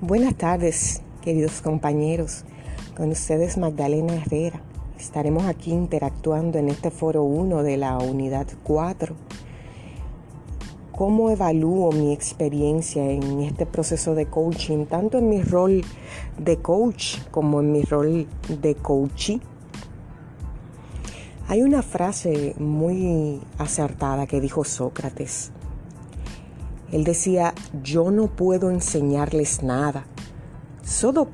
Buenas tardes, queridos compañeros. Con ustedes Magdalena Herrera. Estaremos aquí interactuando en este foro 1 de la unidad 4. ¿Cómo evalúo mi experiencia en este proceso de coaching, tanto en mi rol de coach como en mi rol de coachee? Hay una frase muy acertada que dijo Sócrates él decía, yo no puedo enseñarles nada, solo,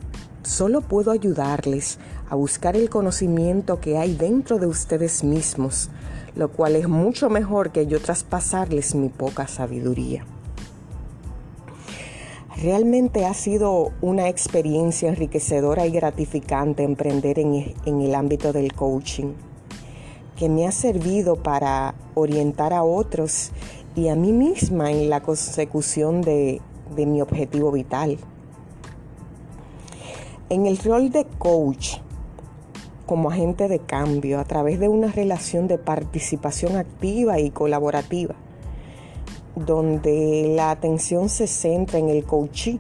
solo puedo ayudarles a buscar el conocimiento que hay dentro de ustedes mismos, lo cual es mucho mejor que yo traspasarles mi poca sabiduría. Realmente ha sido una experiencia enriquecedora y gratificante emprender en, en, el ámbito del coaching, que me ha servido para orientar a otros y a mí misma en la consecución de, mi objetivo vital. En el rol de coach, como agente de cambio, a través de una relación de participación activa y colaborativa, donde la atención se centra en el coachee,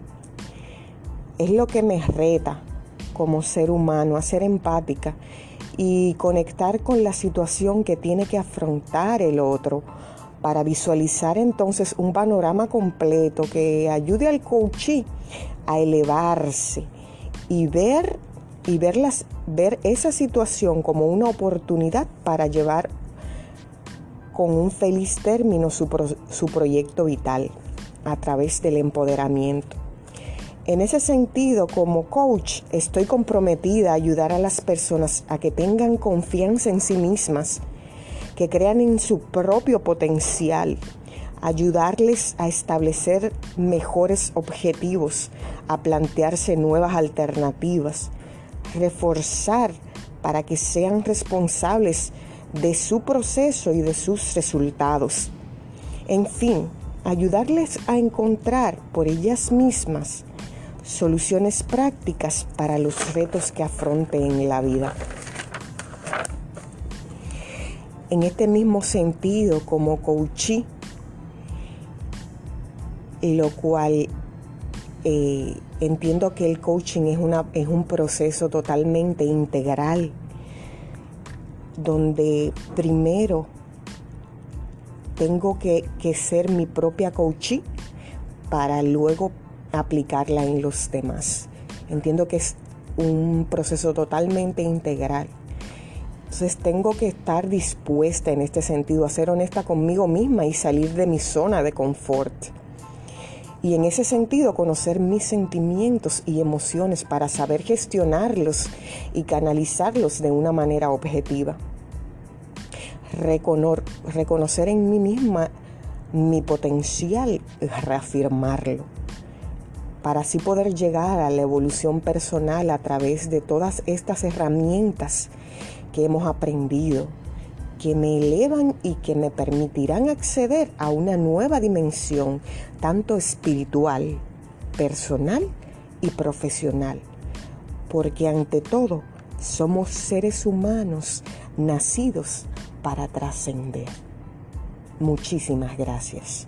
es lo que me reta como ser humano a ser empática y conectar con la situación que tiene que afrontar el otro para visualizar entonces un panorama completo que ayude al coachee a elevarse y ver y verlas, ver esa situación como una oportunidad para llevar con un feliz término su, su proyecto vital a través del empoderamiento. En ese sentido, como coach, estoy comprometida a ayudar a las personas a que tengan confianza en sí mismas que crean en su propio potencial, ayudarles a establecer mejores objetivos, a plantearse nuevas alternativas, reforzar para que sean responsables de su proceso y de sus resultados. En fin, ayudarles a encontrar por ellas mismas soluciones prácticas para los retos que afronten en la vida. En este mismo sentido, como coachí, lo cual eh, entiendo que el coaching es, una, es un proceso totalmente integral, donde primero tengo que, que ser mi propia coachí para luego aplicarla en los demás. Entiendo que es un proceso totalmente integral. Entonces tengo que estar dispuesta en este sentido a ser honesta conmigo misma y salir de mi zona de confort. Y en ese sentido conocer mis sentimientos y emociones para saber gestionarlos y canalizarlos de una manera objetiva. reconocer en mí misma mi potencial reafirmarlo para así poder llegar a la evolución personal a través de todas estas herramientas que hemos aprendido, que me elevan y que me permitirán acceder a una nueva dimensión, tanto espiritual, personal y profesional. Porque ante todo, somos seres humanos nacidos para trascender. Muchísimas gracias.